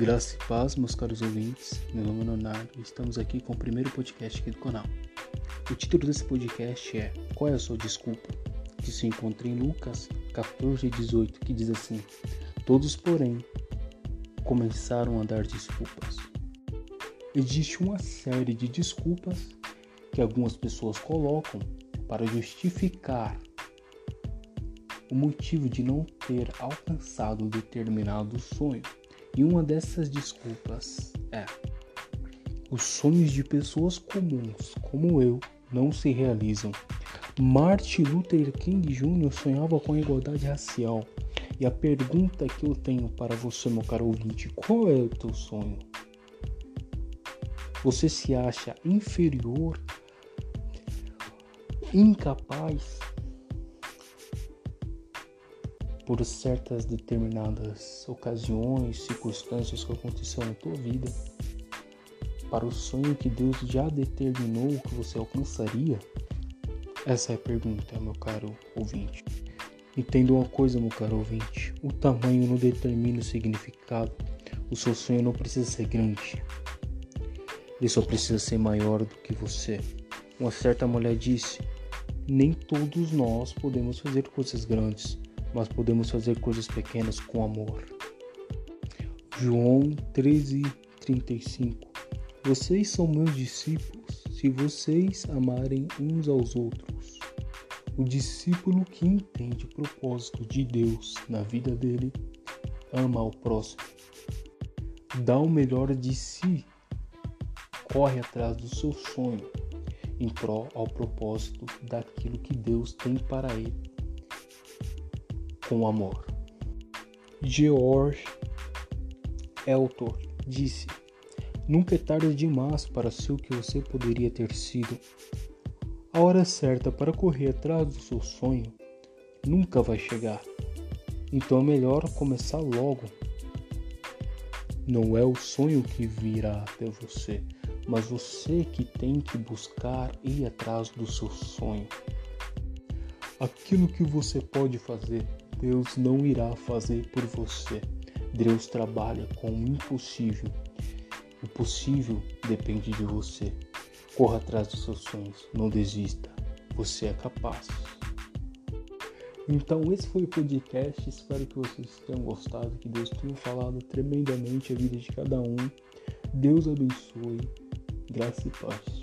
Graça e paz, meus caros ouvintes. Meu nome é Leonardo e estamos aqui com o primeiro podcast aqui do canal. O título desse podcast é Qual é a sua desculpa? Que se encontra em Lucas 14 e 18, que diz assim: Todos, porém, começaram a dar desculpas. Existe uma série de desculpas que algumas pessoas colocam para justificar o motivo de não ter alcançado determinado sonho. E uma dessas desculpas é: os sonhos de pessoas comuns, como eu, não se realizam. Martin Luther King Jr. sonhava com a igualdade racial. E a pergunta que eu tenho para você, meu caro ouvinte, qual é o teu sonho? Você se acha inferior, incapaz por certas determinadas ocasiões, circunstâncias que aconteceram na tua vida, para o sonho que Deus já determinou que você alcançaria? Essa é a pergunta, meu caro ouvinte. Entenda uma coisa, meu caro ouvinte: o tamanho não determina o significado. O seu sonho não precisa ser grande, ele só precisa ser maior do que você. Uma certa mulher disse: Nem todos nós podemos fazer coisas grandes, mas podemos fazer coisas pequenas com amor. João 13:35 Vocês são meus discípulos se vocês amarem uns aos outros. O discípulo que entende o propósito de Deus na vida dele ama ao próximo. Dá o melhor de si, corre atrás do seu sonho em prol ao propósito daquilo que Deus tem para ele com amor. George Elton disse: Nunca é tarde demais para ser o que você poderia ter sido. A hora certa para correr atrás do seu sonho nunca vai chegar. Então é melhor começar logo. Não é o sonho que virá até você, mas você que tem que buscar ir atrás do seu sonho. Aquilo que você pode fazer Deus não irá fazer por você. Deus trabalha com o impossível. O possível depende de você. Corra atrás dos seus sonhos, não desista. Você é capaz. Então, esse foi o podcast. Espero que vocês tenham gostado, que Deus tenha falado tremendamente a vida de cada um. Deus abençoe. Graça e paz.